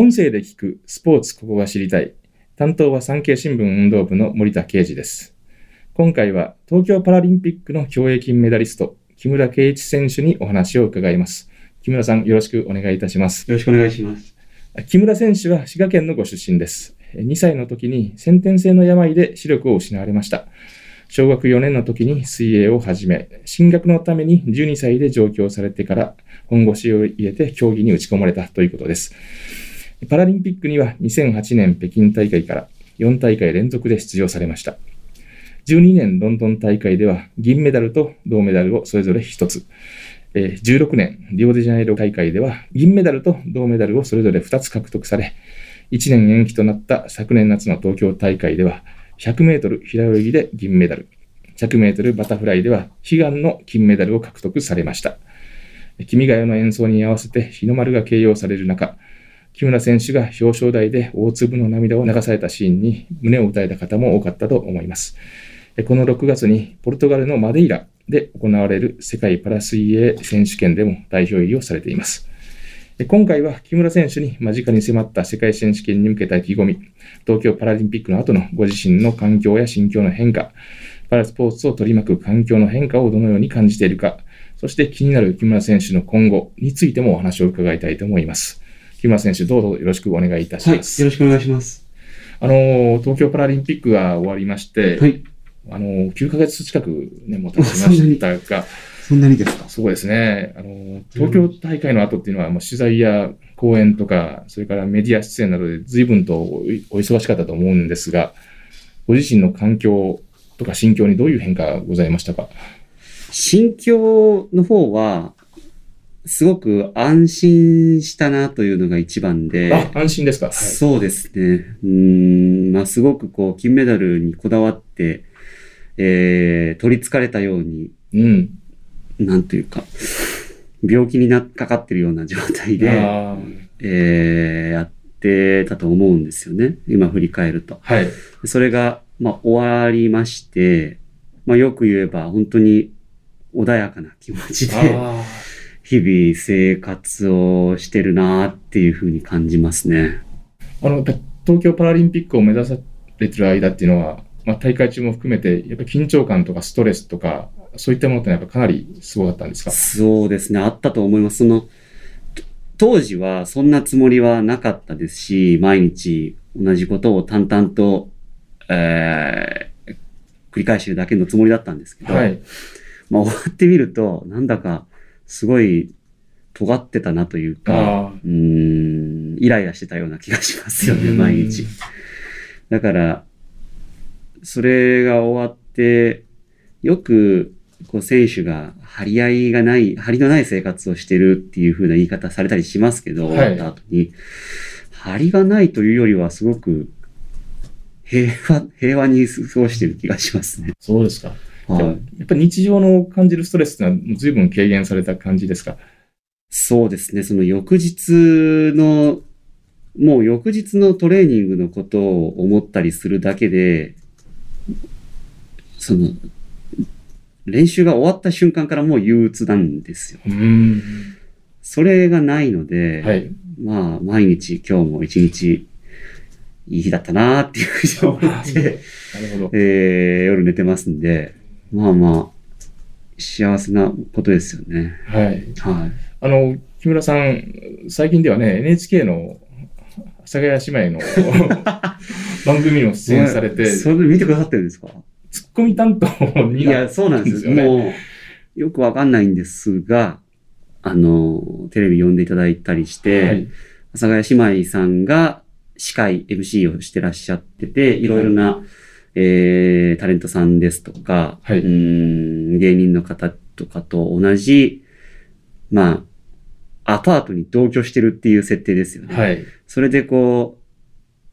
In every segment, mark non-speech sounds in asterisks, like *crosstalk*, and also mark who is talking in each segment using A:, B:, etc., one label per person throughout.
A: 音声で聞くスポーツここが知りたい。担当は産経新聞運動部の森田啓二です。今回は東京パラリンピックの競泳金メダリスト、木村敬一選手にお話を伺います。木村さん、よろしくお願いいたします。
B: よろしくお願いします。
A: 木村選手は滋賀県のご出身です。2歳の時に先天性の病で視力を失われました。小学4年の時に水泳を始め、進学のために12歳で上京されてから本腰を入れて競技に打ち込まれたということです。パラリンピックには2008年北京大会から4大会連続で出場されました。12年ロンドン大会では銀メダルと銅メダルをそれぞれ1つ。16年リオデジャネイロ大会では銀メダルと銅メダルをそれぞれ2つ獲得され、1年延期となった昨年夏の東京大会では100メートル平泳ぎで銀メダル、100メートルバタフライでは悲願の金メダルを獲得されました。君が代の演奏に合わせて日の丸が掲揚される中、木村選手が表彰台で大粒の涙を流されたシーンに胸を打たれた方も多かったと思います。この6月にポルトガルのマデイラで行われる世界パラ水泳選手権でも代表入りをされています。今回は木村選手に間近に迫った世界選手権に向けた意気込み、東京パラリンピックの後のご自身の環境や心境の変化、パラスポーツを取り巻く環境の変化をどのように感じているか、そして気になる木村選手の今後についてもお話を伺いたいと思います。木村選手、どうぞよろしくお願いいたし
B: はい、よ
A: ます。
B: ろしくお願いします。
A: あの、東京パラリンピックが終わりまして、
B: はい、
A: あの、9ヶ月近くね、もう経ちましたが、
B: そんなにですか？
A: そうですね。あの、東京大会の後っていうのは、もう取材や講演とか、それからメディア出演などで随分とおお忙しかったと思うんですが、ご自身の環境とか心境にどういう変化がございましたか？
B: 心境の方は、すごく安心したなというのが一番で、
A: あ、安心ですか、はい、
B: そうですね。うーん、まあ、すごくこう、金メダルにこだわって、えー、取り憑かれたように、
A: うん。
B: なんというか、病気になっかかってるような状態で、えー、やってたと思うんですよね。今振り返ると。
A: はい。
B: それが、まあ、終わりまして、まあ、よく言えば、本当に穏やかな気持ちで、
A: あ
B: 日々生活をしてるなっていうふうに感じますね。
A: ーあの、東京パラリンピックを目指されてる間っていうのは、まあ、大会中も含めて、やっぱり緊張感とかストレスとか、そういったものってやっぱかなりすごかったんですか？
B: そうですね、あったと思います。その、と当時はそんなつもりはなかったですし、毎日同じことを淡々と、えー繰り返してるだけのつもりだったんですけど、
A: はい。
B: まあ終わってみると、なんだかすごい尖ってたなというか、
A: あ
B: うーん、イライラしてたような気がしますよね、
A: うん
B: 毎日。だから、それが終わって、よく、こう、選手が張り合いがない、張りのない生活をしてるっていう風な言い方されたりしますけど、
A: はい
B: 終わった後に、張りがないというよりはすごく、平和、平和に過ごしてる気がしますね。
A: そうですか。
B: はい。
A: やっぱり日常の感じるストレスってのは随分軽減された感じですか？
B: そうですね、その翌日の、もう翌日のトレーニングのことを思ったりするだけで、その、練習が終わった瞬間からもう憂鬱なんですよ。それがないので、
A: はい。
B: まあ、毎日今日も一日いい日だったなーっていうふうに思って。えー、夜寝てますんで、まあまあ、幸せなことですよね。
A: はい。
B: はい。
A: あの、木村さん、最近ではね、NHK の阿佐ヶ谷姉妹の *laughs* 番組にも出演されて、ツ
B: それ見てくださってるんですか？
A: ッコミ担当に
B: いや、そうなんですよ。
A: ね。
B: もう、よくわかんないんですが、あの、テレビ呼んでいただいたりして、
A: はい。
B: 阿佐ヶ谷姉妹さんが司会、MC をしてらっしゃってて、いろいろな、えー、タレントさんですとか、
A: はいう
B: ーん芸人の方とかと同じ、まあ、アパートに同居してるっていう設定ですよね。
A: はい。
B: それでこ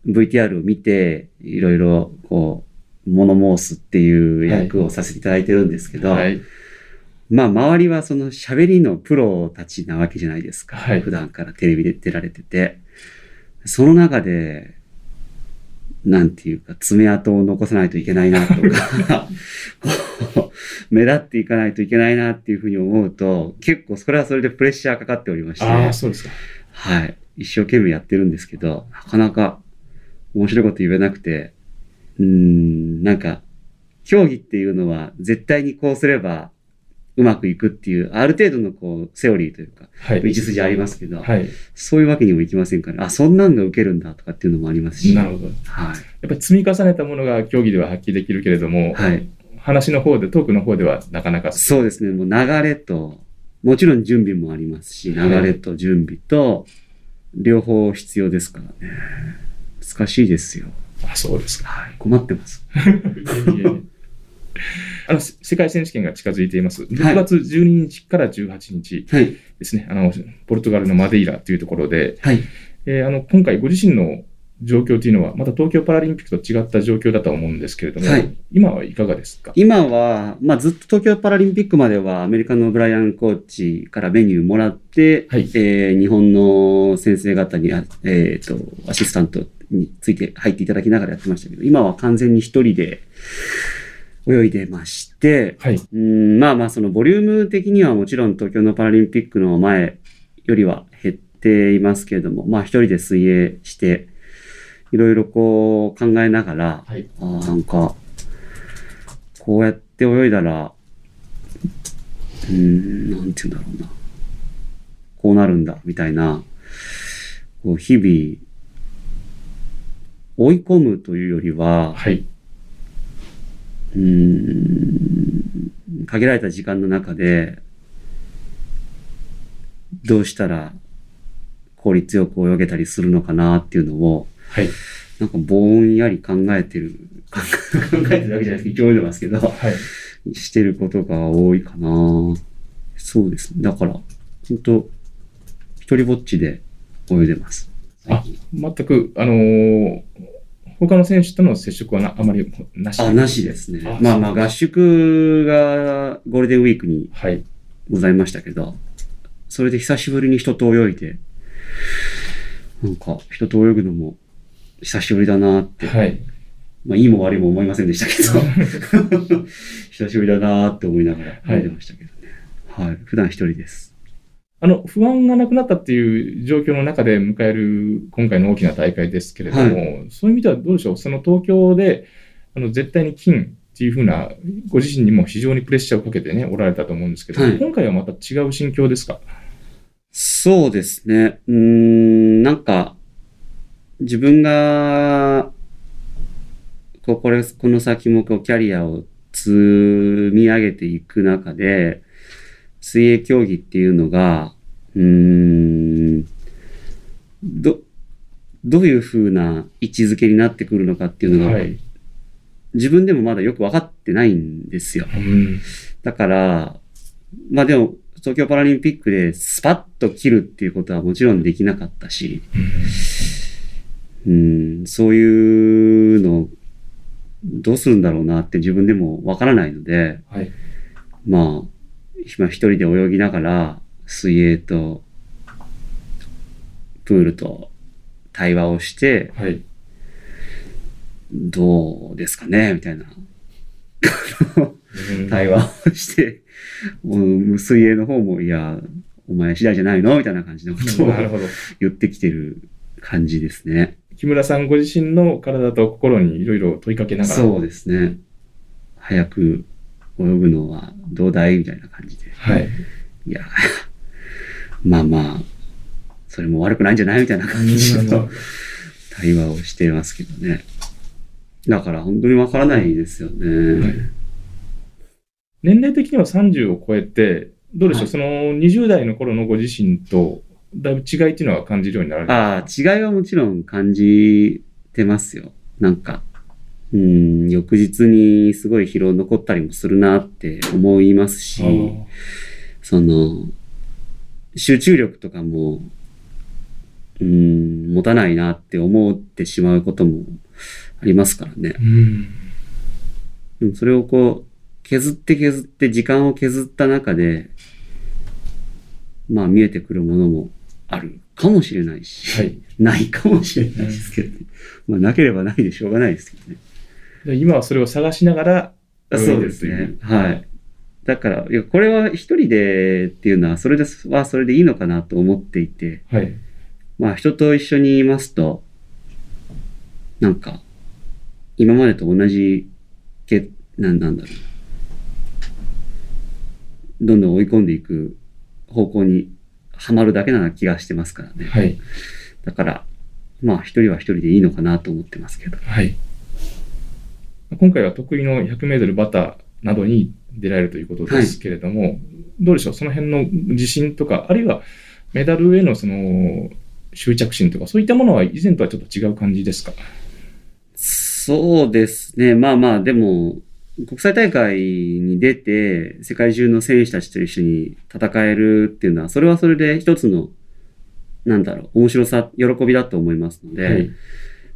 B: う、VTR を見て、いろいろこう、物申すっていう役をさせていただいてるんですけど、
A: はい。
B: まあ周りはその喋りのプロたちなわけじゃないですか。
A: はい
B: 普段からテレビで出られてて。その中で、なんていうか、爪痕を残さないといけないなとか、*laughs* こう目立っていかないといけないなっていうふうに思うと、結構それはそれでプレッシャーかかっておりまして、
A: ああ、そうですか。
B: はい。一生懸命やってるんですけど、なかなか面白いこと言えなくて、うーん、なんか、競技っていうのは絶対にこうすればうまくいくっていう、ある程度のこう、セオリーというか、
A: はい。
B: 道筋ありますけど、
A: はい。
B: そういうわけにもいきませんから、あ、そんなんが受けるんだとかっていうのもありますし、
A: なるほど。や
B: はい。
A: っぱり積み重ねたものが競技では発揮できるけれども、
B: はい。
A: 話の方で、トークの方ではなかなか。
B: そうですね。もう流れと、もちろん準備もありますし、
A: はい
B: 流れと準備と、両方必要ですからね。難しいですよ。
A: あ、そうですか。
B: はい。困ってます。*laughs*
A: いえいえいえあの、せ世界選手権が近づいています。6月12日から18日
B: はい。
A: ですね。あの、ポルトガルのマデイラというところで、
B: はい。
A: えーあの、今回ご自身の状況というのは、また東京パラリンピックと違った状況だと思うんですけれども、
B: はい
A: 今はいかがですか？
B: 今は、まあ、ずっと東京パラリンピックまではアメリカのブライアンコーチからメニューもらって、
A: はい
B: えー日本の先生方に、あえっ、と、アシスタントについて入っていただきながらやってましたけど、今は完全に一人で泳いでまして、
A: はい。
B: うんまあまあ、そのボリューム的にはもちろん東京のパラリンピックの前よりは減っていますけれども、まあ一人で水泳して、いろいろこう考えながら、
A: はい。
B: あーなんか、こうやって泳いだら、うーん、なんて言うんだろうな。こうなるんだ、みたいな、こう日々、追い込むというよりは、
A: はい。
B: うーん、限られた時間の中で、どうしたら効率よく泳げたりするのかなっていうのを、
A: はい。
B: なんかぼんやり考えてる、*laughs* 考えてるわけじゃないですけど、一応泳いでますけど、
A: はい。
B: してることが多いかなそうですね。だから、本当一人ぼっちで泳いでます。
A: あ全く、あのー他の選手との接触はなあまりなし？
B: あ、なしですね
A: あ。
B: まあまあ、合宿がゴールデンウィークに
A: はい。
B: ございましたけど、それで久しぶりに人と泳いで、なんか人と泳ぐのも久しぶりだなって、
A: はい。
B: まあいいも悪いも思いませんでしたけど、*laughs* 久しぶりだなって思いながら泳いでましたけどね。はい。普段一人です。
A: あの、不安がなくなったっていう状況の中で迎える今回の大きな大会ですけれども、そういう意味ではどうでしょう？その東京で、あの、絶対に金っていうふうな、ご自身にも非常にプレッシャーをかけてね、おられたと思うんですけど、
B: はい。
A: 今回はまた違う心境ですか？
B: そうですね。うーん、なんか、自分が、こう、これ、この先もこう、キャリアを積み上げていく中で、水泳競技っていうのが、うーん、ど、どういう風な位置づけになってくるのかっていうのが、
A: はい。
B: 自分でもまだよく分かってないんですよ。
A: うん。
B: だから、まあでも、東京パラリンピックでスパッと切るっていうことはもちろんできなかったし、うん、そういうの、どうするんだろうなって自分でもわからないので、
A: はい。
B: まあ、今一人で泳ぎながら、水泳と、プールと対話をして、
A: はい。
B: どうですかねみたいな
A: うん
B: 対話をして、もう水泳の方も、いや、お前次第じゃないの？みたいな感じのことを。言ってきてる感じですね。
A: 木村さんご自身の体と心にいろいろ問いかけながら。
B: そうですね。早く泳ぐのはどうだい？みたいな感じで。
A: はい。
B: いや、*laughs* まあまあ、それも悪くないんじゃない？みたいな感じの対話をしてますけどね。だから本当にわからないですよね。
A: はい年齢的には30を超えて、どうでしょう、
B: はい
A: その20代の頃のご自身と、だいぶ違いっていうのは感じるようになられ
B: ああ、違いはもちろん感じてますよ。なんか、うん、翌日にすごい疲労残ったりもするなって思いますし、その、集中力とかも、うん、持たないなって思ってしまうこともありますからね。
A: うん。
B: でもそれをこう、削って削って時間を削った中で、まあ見えてくるものもあるかもしれないし、
A: はい。
B: ないかもしれないですけどね。まあなければないでしょうがないですけどね。
A: で今はそれを探しながら、
B: あそうですね。はい。だから、いや、これは一人でっていうのは、それではそれでいいのかなと思っていて、
A: はい。
B: まあ人と一緒にいますと、なんか、今までと同じけ、なんなんだろう。どんどん追い込んでいく方向にはまるだけな気がしてますからね。
A: はい。
B: だから、まあ一人は一人でいいのかなと思ってますけど。
A: はい。今回は得意の100メートルバターなどに出られるということですけれども、どうでしょう？その辺の自信とか、あるいはメダルへのその執着心とか、そういったものは以前とはちょっと違う感じですか？
B: そうですね。まあまあ、でも、国際大会に出て、世界中の選手たちと一緒に戦えるっていうのは、それはそれで一つの、なんだろう、面白さ、喜びだと思いますので、
A: はい。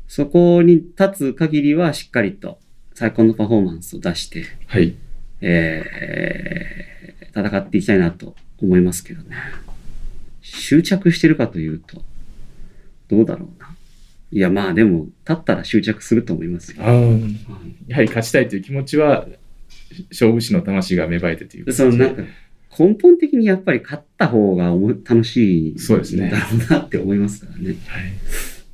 B: そこに立つ限りはしっかりと最高のパフォーマンスを出して、
A: はい。
B: えー戦っていきたいなと思いますけどね。執着してるかというと、どうだろうな。いや、まあでも、立ったら執着すると思いますよ。
A: あーやはり勝ちたいという気持ちは、勝負師の魂が芽生えてという
B: そのなんか、根本的にやっぱり勝った方が楽しい
A: そうですね
B: だろうなって思いますからね。
A: はい、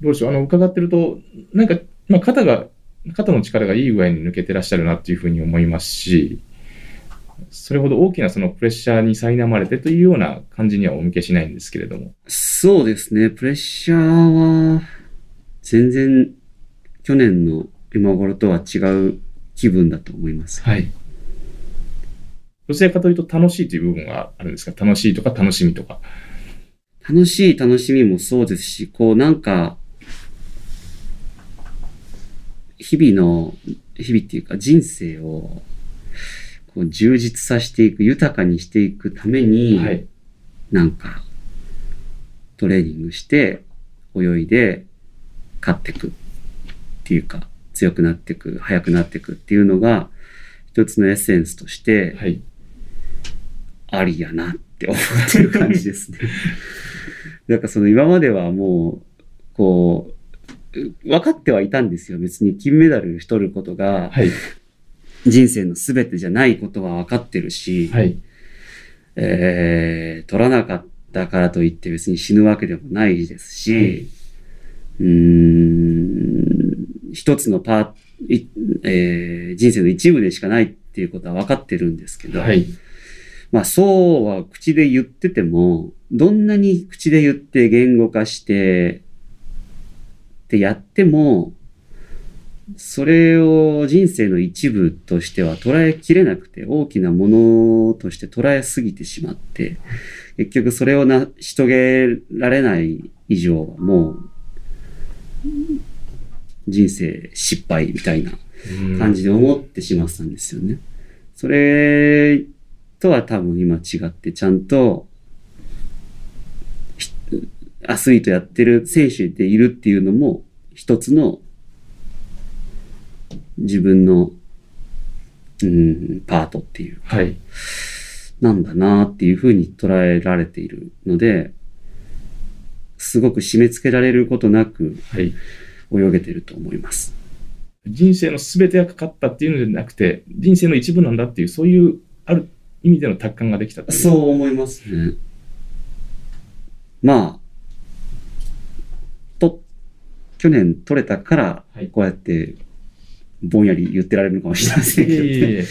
A: どうでしょう、あの伺ってると、なんか、まあ、肩が、肩の力がいい具合に抜けてらっしゃるなっていうふうに思いますし、それほど大きなそのプレッシャーに苛まれてというような感じにはお向けしないんですけれども。
B: そうですね。プレッシャーは、全然、去年の今頃とは違う気分だと思います。
A: はい。どちらかというと楽しいという部分はあるんですか？楽しいとか楽しみとか。
B: 楽しい楽しみもそうですし、こうなんか、日々の、日々っていうか人生を、こう充実させていく、豊かにしていくために、
A: はい。
B: なんか、トレーニングして、泳いで、勝っていくっていうか、強くなっていく、速くなっていくっていうのが、一つのエッセンスとして、
A: はい。
B: ありやなって思ってる感じですね。*laughs* なんかその今まではもう、こう、分かってはいたんですよ。別に金メダル取ることが
A: はい。
B: 人生の全てじゃないことは分かってるし、
A: はい。
B: えー、取らなかったからといって別に死ぬわけでもないですし、
A: はいう
B: ーん、一つのパーいえー人生の一部でしかないっていうことは分かってるんですけど、
A: はい。
B: まあそうは口で言ってても、どんなに口で言って言語化してってやっても、それを人生の一部としては捉えきれなくて、大きなものとして捉えすぎてしまって、結局それを成し遂げられない以上はもう、人生失敗みたいな感じで思ってしまってたんですよね。それとは多分今違ってちゃんとひアスリートやってる選手でいるっていうのも一つの自分の、うん、パートっていう
A: はい。
B: なんだなっていうふうに捉えられているので、すごく締め付けられることなく
A: はい。
B: 泳げてると思います。
A: 人生の全てがかかったっていうのではなくて、人生の一部なんだっていう、そういう、ある意味での達観ができた。
B: そう思いますね。まあ、と、去年取れたから
A: はい、
B: こうやって、ぼんやり言ってられるのかもしれませんけど、
A: いえいえいえ。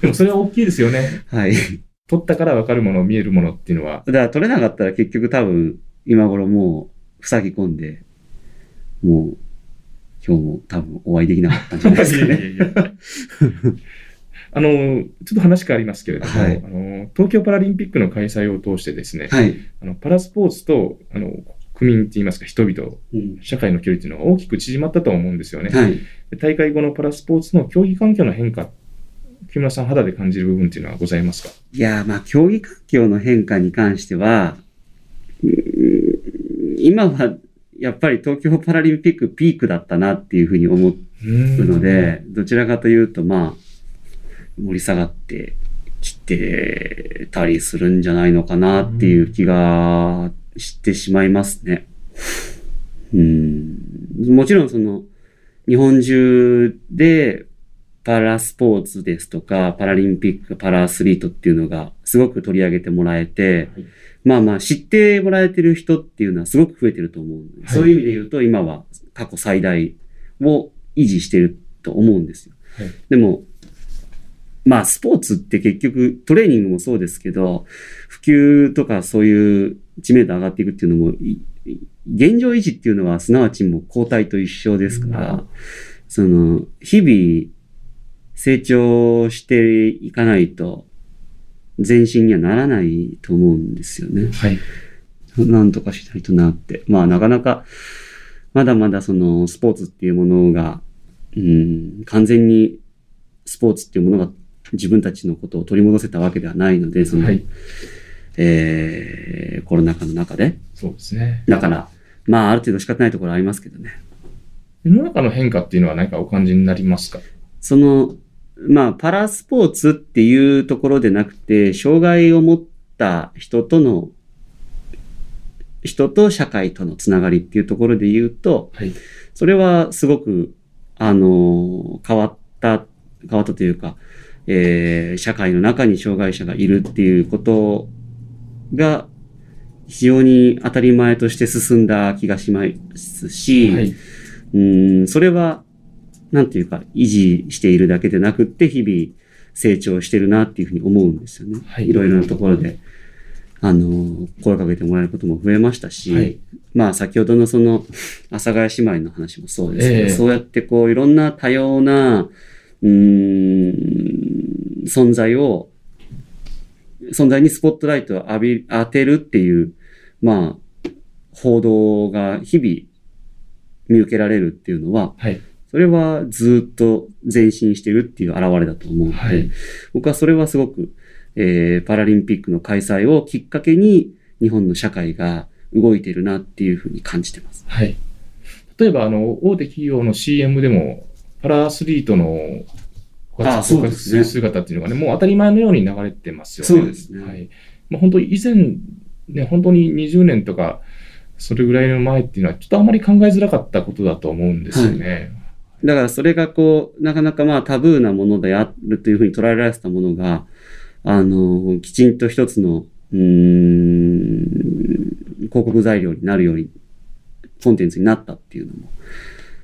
A: でもそれは大きいですよね。*laughs*
B: はい。
A: 取ったから分かるもの、見えるものっていうのは。
B: だから取れなかったら結局多分、今頃もう、塞ぎ込んで、もう、今日も多分お会いできなかったんじゃないですかね。*laughs*
A: いやいやいや *laughs* あの、ちょっと話変わりますけれども、
B: はい
A: あの東京パラリンピックの開催を通してですね、
B: はい。
A: あのパラスポーツとあの国民って言いますか、人々、
B: うん
A: 社会の距離っていうのが大きく縮まったと思うんですよね。
B: はい。
A: で大会後のパラスポーツの競技環境の変化、木村さん肌で感じる部分っていうのはございますか？
B: いやー、まあ、競技環境の変化に関しては、今は、やっぱり東京パラリンピックピークだったなっていうふうに思うので、どちらかというと、まあ、盛り下がってきてたりするんじゃないのかなっていう気がしてしまいますね。うん。もちろんその、日本中でパラスポーツですとか、パラリンピック、パラアスリートっていうのがすごく取り上げてもらえて、
A: はい
B: まあまあ知ってもらえてる人っていうのはすごく増えてると思う。
A: はい
B: そういう意味で言うと今は過去最大を維持してると思うんですよ。
A: はい
B: でも、まあスポーツって結局トレーニングもそうですけど、普及とかそういう知名度上がっていくっていうのも、現状維持っていうのはすなわちもう交代と一緒ですから、
A: うん
B: その、日々成長していかないと前進にはならないと思うんですよね。
A: はい。
B: なんとかしないとなって。まあなかなか、まだまだそのスポーツっていうものが、うん、完全にスポーツっていうものが自分たちのことを取り戻せたわけではないので、その、
A: はい。
B: えー、コロナ禍の中で。
A: そうですね。
B: だから、まあある程度仕方ないところはありますけどね。
A: 世の中の変化っていうのは何かお感じになりますか？
B: その、まあ、パラスポーツっていうところでなくて、障害を持った人との、人と社会とのつながりっていうところで言うと、
A: はい。
B: それはすごく、あの、変わった、変わったというか、えー社会の中に障害者がいるっていうことが、非常に当たり前として進んだ気がしますし、
A: はい。
B: うん、それは、なんていうか、維持しているだけでなくって、日々成長してるなっていうふうに思うんですよね。
A: はい
B: いろいろなところで、あの、声かけてもらえることも増えましたし、
A: はい
B: まあ先ほどのその、阿佐ヶ谷姉妹の話もそうですけど、
A: ええ
B: そうやってこう、いろんな多様な、うーん、存在を、存在にスポットライトを浴び、当てるっていう、まあ、報道が日々見受けられるっていうのは、
A: はい。
B: それはずっと前進してるっていう現れだと思うので、
A: はい
B: 僕はそれはすごく、えーパラリンピックの開催をきっかけに日本の社会が動いてるなっていうふうに感じてます。
A: はい。例えば、あの、大手企業の CM でも、パラアスリートのご
B: あ
A: 活躍
B: そうです
A: る姿っていうのがね、もう当たり前のように流れてますよね。
B: そうですね
A: はい。まあ、本当以前、ね、本当に20年とか、それぐらいの前っていうのは、ちょっとあまり考えづらかったことだと思うんですよね。
B: だからそれがこう、なかなかまあタブーなものであるというふうに捉えられてたものが、あの、きちんと一つの、うーん、広告材料になるように、コンテンツになったっていうのも、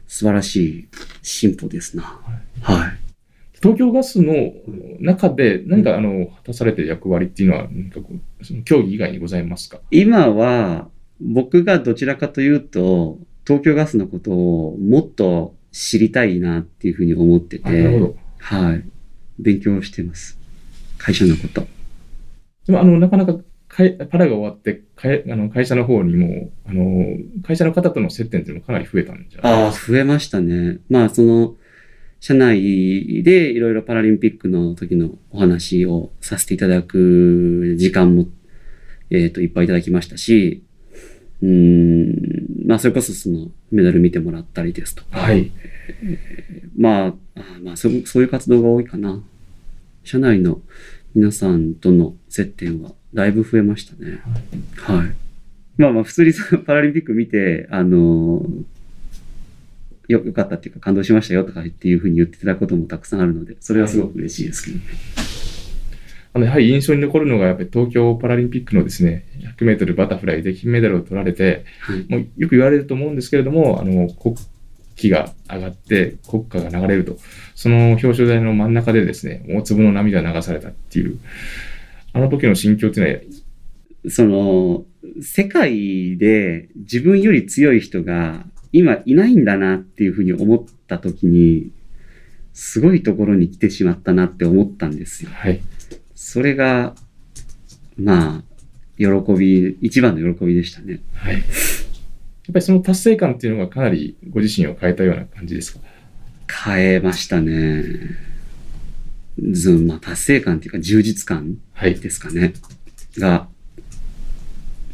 B: 素晴らしい進歩ですな。はい。
A: 東京ガスの中で何かあの果たされてる役割っていうのは、何かこうその競技以外にございますか？
B: 今は、僕がどちらかというと、東京ガスのことをもっと知りたいなっていうふうに思って
A: あなるほ
B: て、
A: ど。
B: はい。勉強してます。会社のこと。
A: でも、あの、なかなかかいパラが終わって、かいあの会社の方にも、あの、会社の方との接点っていうのもかなり増えたんじゃない
B: ああ、増えましたね。まあ、その、社内でいろいろパラリンピックの時のお話をさせていただく時間も、えっ、と、いっぱいいただきましたし、うーん、まあ、それこそその、メダル見てもらったりですとか、
A: はい。
B: まあ、あまあそう、そういう活動が多いかな。社内の皆さんとの接点はだいぶ増えましたね。はい。まあまあ、普通にそのパラリンピック見て、あのよ、よかったっていうか感動しましたよとかっていうふうに言っていただくこともたくさんあるので、それはすごく嬉しいですけどね。
A: あの、やはり印象に残るのが、やっぱり東京パラリンピックのですね、100メートルバタフライで金メダルを取られて、
B: はい。
A: もうよく言われると思うんですけれども、あの、国旗が上がって、国歌が流れると、その表彰台の真ん中でですね、大粒の涙が流されたっていう、あの時の心境っていうのは、
B: その、世界で自分より強い人が今いないんだなっていうふうに思った時に、すごいところに来てしまったなって思ったんですよ。
A: はい。
B: それが、まあ、喜び、一番の喜びでしたね。
A: はい。やっぱりその達成感っていうのがかなりご自身を変えたような感じですか？
B: 変えましたね。ずまあ、達成感っていうか充実感
A: はい。
B: ですかね。が、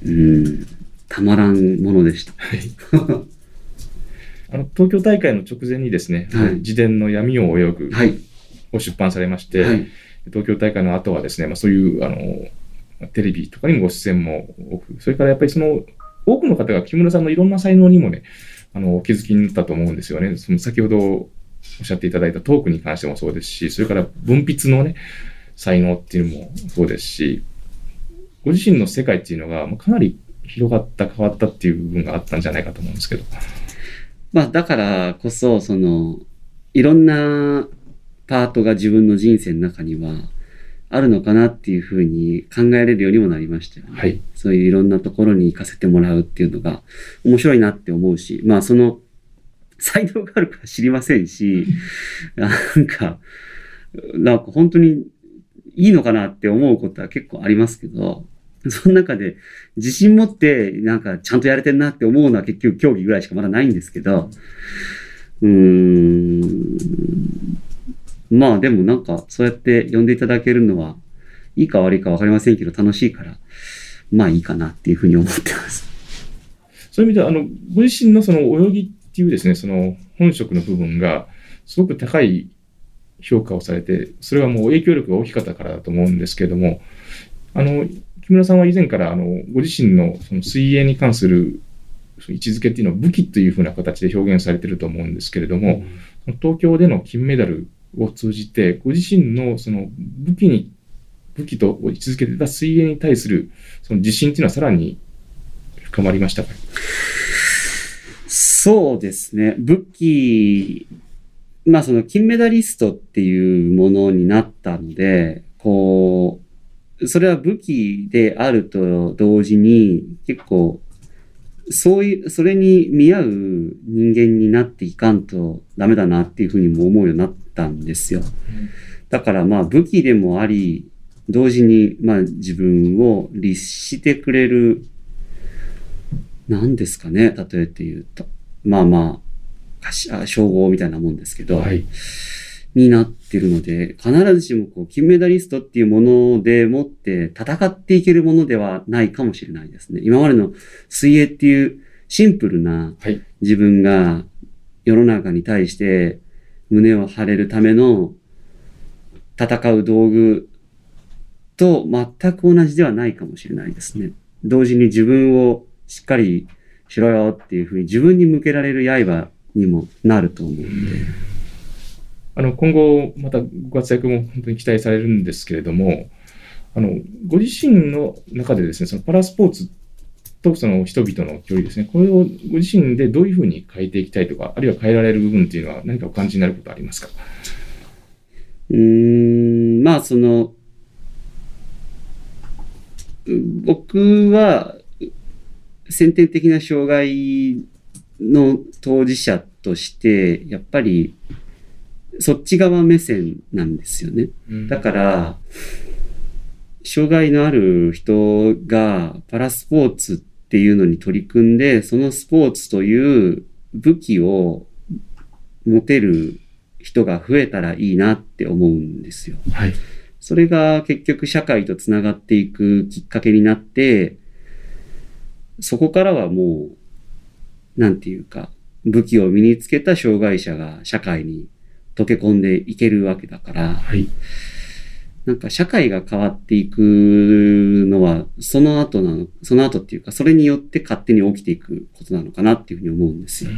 B: うん、たまらんものでした。
A: はい。*laughs* あの、東京大会の直前にですね、
B: はい
A: 自伝の闇を泳ぐ
B: はい。
A: を出版されまして、
B: はい。
A: 東京大会の後はですね、まあ、そういう、あの、テレビとかにもご出演も多く、それからやっぱりその、多くの方が木村さんのいろんな才能にもね、あの、お気づきになったと思うんですよね。その先ほど、おっしゃっていただいたトークに関してもそうですし、それから文筆のね、才能っていうのもそうですし、ご自身の世界っていうのがかなり広がった、変わったっていう部分があったんじゃないかと思うんですけど。
B: まあ、だからこそ、その、いろんなパートが自分の人生の中にはあるのかなっていうふうに考えれるようにもなりましたよね。
A: はい。
B: そういういろんなところに行かせてもらうっていうのが面白いなって思うし、まあその才能があるか知りませんし、*laughs* なんか、なんか本当にいいのかなって思うことは結構ありますけど、*laughs* その中で自信持ってなんかちゃんとやれてんなって思うのは結局競技ぐらいしかまだないんですけど、うーん、まあでもなんかそうやって呼んでいただけるのはいいか悪いかわかりませんけど楽しいから、まあいいかなっていうふうに思ってます。
A: そういう意味では、あの、ご自身のその泳ぎっていうですね、その本職の部分が、すごく高い評価をされて、それはもう影響力が大きかったからだと思うんですけれども、あの、木村さんは以前から、あの、ご自身のその水泳に関する位置づけっていうのを武器というふうな形で表現されてると思うんですけれども、東京での金メダルを通じて、ご自身のその武器に、武器と位置づけてた水泳に対するその自信っていうのはさらに深まりましたか？
B: そうですね。武器、まあその金メダリストっていうものになったので、こう、それは武器であると同時に結構、そういう、それに見合う人間になっていかんとダメだなっていうふうにも思うようになったんですよ。だからまあ武器でもあり、同時にまあ自分を律してくれる何ですかね、例えて言うと。まあまあ、称号みたいなもんですけど、
A: はい。
B: になってるので、必ずしもこう、金メダリストっていうものでもって戦っていけるものではないかもしれないですね。今までの水泳っていうシンプルな
A: はい。
B: 自分が世の中に対して胸を張れるための戦う道具と全く同じではないかもしれないですね。同時に自分をしっかりしろよっていうふうに自分に向けられる刃にもなると思うんで。
A: あの、今後、またご活躍も本当に期待されるんですけれども、あの、ご自身の中でですね、そのパラスポーツとその人々の距離ですね、これをご自身でどういうふうに変えていきたいとか、あるいは変えられる部分っていうのは何かお感じになることありますか？
B: うん、まあその、僕は先天的な障害の当事者として、やっぱりそっち側目線なんですよね。だから、障害のある人がパラスポーツっていうのに取り組んで、そのスポーツという武器を持てる人が増えたらいいなって思うんですよ。
A: はい。
B: それが結局社会とつながっていくきっかけになって、そこからはもう、なんていうか、武器を身につけた障害者が社会に溶け込んでいけるわけだから、
A: はい。
B: なんか社会が変わっていくのは、その後なの、その後っていうか、それによって勝手に起きていくことなのかなっていうふうに思うんですよ。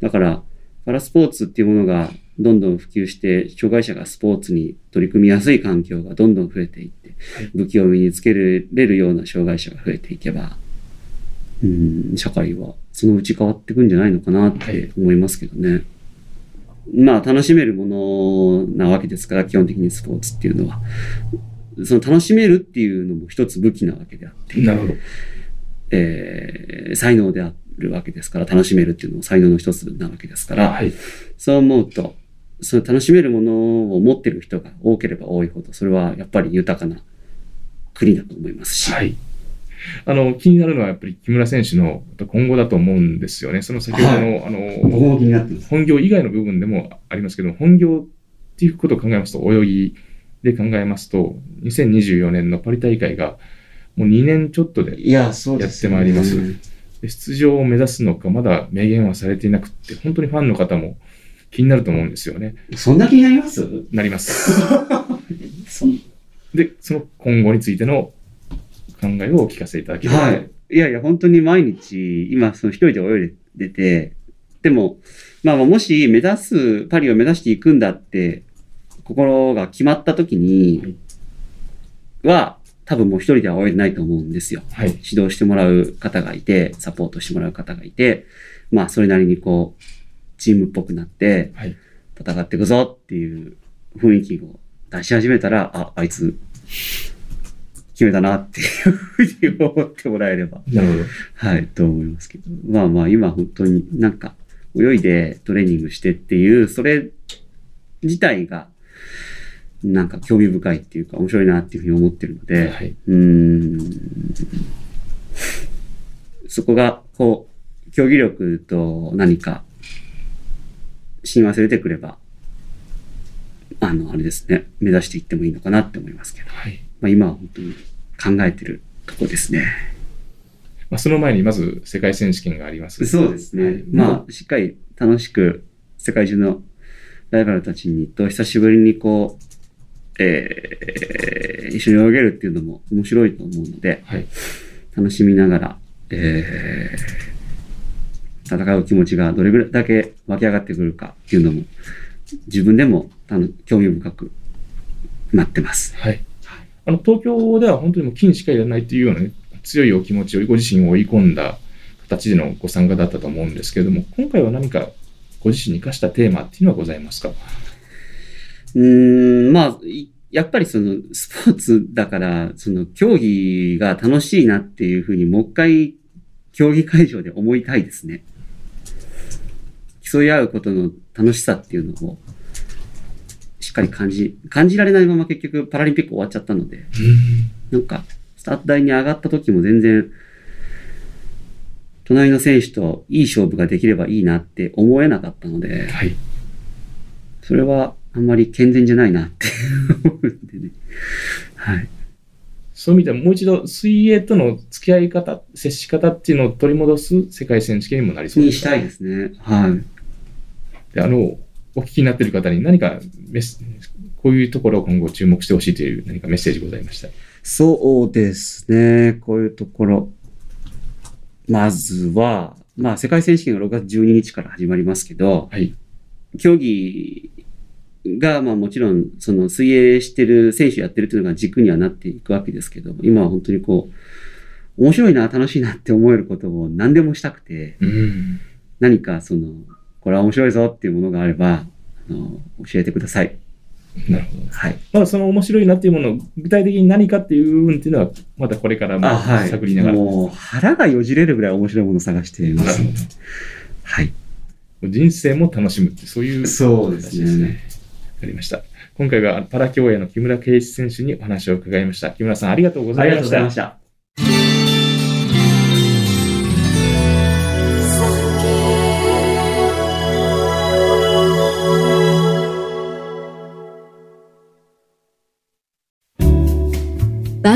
B: だから、パラスポーツっていうものがどんどん普及して、障害者がスポーツに取り組みやすい環境がどんどん増えていって
A: はい、
B: 武器を身につけれるような障害者が増えていけば、うん、社会はそのうち変わっていくんじゃないのかなって思いますけどね。まあ、楽しめるものなわけですから、基本的にスポーツっていうのは。その楽しめるっていうのも一つ武器なわけであって、
A: なるほど。
B: えー才能であるわけですから、楽しめるっていうのも才能の一つなわけですから、
A: はい。
B: そう思うと、その楽しめるものを持ってる人が多ければ多いほど、それはやっぱり豊かな国だと思いますし。
A: はい。あの、気になるのはやっぱり木村選手の今後だと思うんですよね。その先ほどの、あの、
B: も気になってます。
A: 本業以外の部分でもありますけど、本業っていうことを考えますと、泳ぎで考えますと、2024年のパリ大会がもう2年ちょっとで
B: いや、
A: ってまいりますで出場を目指すのか、まだ明言はされていなくって、本当にファンの方も気になると思うんですよね。
B: そんな気になります？
A: なります。*laughs*
B: そ
A: で、その今後についての考えをお聞かせいただければ。
B: はい。いやいや、本当に毎日、今、その一人で泳いでて、でも、まあまあもし目指す、パリを目指していくんだって、心が決まった時に、は、多分もう一人では泳いでないと思うんですよ。
A: はい。
B: 指導してもらう方がいて、サポートしてもらう方がいて、まあそれなりにこう、チームっぽくなって、
A: はい。
B: 戦っていくぞっていう雰囲気を出し始めたら、あ、あいつ、決めたなっていうふうに思ってもらえれば、
A: なるほど。
B: はい、と思いますけど。まあまあ今本当になんか、泳いでトレーニングしてっていう、それ自体が、なんか興味深いっていうか面白いなっていうふうに思ってるので、
A: はい。
B: うーんそこが、こう、競技力と何か、親和性出てくれば、あの、あれですね、目指していってもいいのかなって思いますけど、
A: はい。
B: まあ今は本当に考えてるとこですね。
A: まあ、その前にまず世界選手権があります。
B: そうですね。
A: はい
B: まあ、しっかり楽しく、世界中のライバルたちにと久しぶりにこう、えー、一緒に泳げるっていうのも面白いと思うので、
A: はい。
B: 楽しみながら、えー、戦う気持ちがどれぐらいだけ湧き上がってくるかっていうのも、自分でも興味深くなってます。
A: はい。あの、東京では本当にもう金しかいらないというようなね、強いお気持ちをご自身を追い込んだ形でのご参加だったと思うんですけれども、今回は何かご自身に生かしたテーマっていうのはございますか？
B: うん、まあ、やっぱりそのスポーツだから、その競技が楽しいなっていうふうにもう一回競技会場で思いたいですね。競い合うことの楽しさっていうのをしっかり感じ、感じられないまま結局パラリンピック終わっちゃったので、なんか、スタート台に上がった時も全然、隣の選手といい勝負ができればいいなって思えなかったので、
A: はい。
B: それはあんまり健全じゃないなって *laughs* 思うんでね。はい。
A: そういう意味ではもう一度水泳との付き合い方、接し方っていうのを取り戻す世界選手権にもなりそうですか？
B: にしたいですね。はい。
A: であの、お聞きになっている方に何かメス、こういうところを今後注目してほしいという何かメッセージございました？
B: そうですね。こういうところ。まずは、まあ、世界選手権が6月12日から始まりますけど、
A: はい。
B: 競技が、まあもちろん、その水泳してる選手やってるっていうのが軸にはなっていくわけですけど、今は本当にこう、面白いな、楽しいなって思えることを何でもしたくて、
A: うん。
B: 何かその、これは面白いぞっていうものがあれば、あの、教えてください。
A: なるほど。
B: はい。
A: まだその面白いなっていうものを具体的に何かっていう部分っていうのは、まだこれからも
B: あ、はい。
A: 探りながら。
B: もう、腹がよじれるぐらい面白いものを探しています。はい。
A: ど人生も楽しむって、そういう
B: そうですね
A: 形わかりました。今回はパラ競泳の木村圭一選手にお話を伺いました。木村さん、ありがとうございました。
B: た。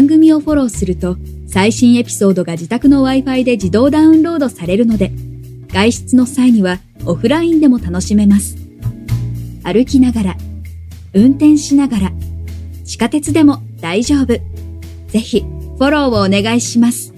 C: 番組をフォローすると最新エピソードが自宅の Wi-Fi で自動ダウンロードされるので外出の際にはオフラインでも楽しめます。歩きながら運転しながら地下鉄でも大丈夫。ぜひフォローをお願いします。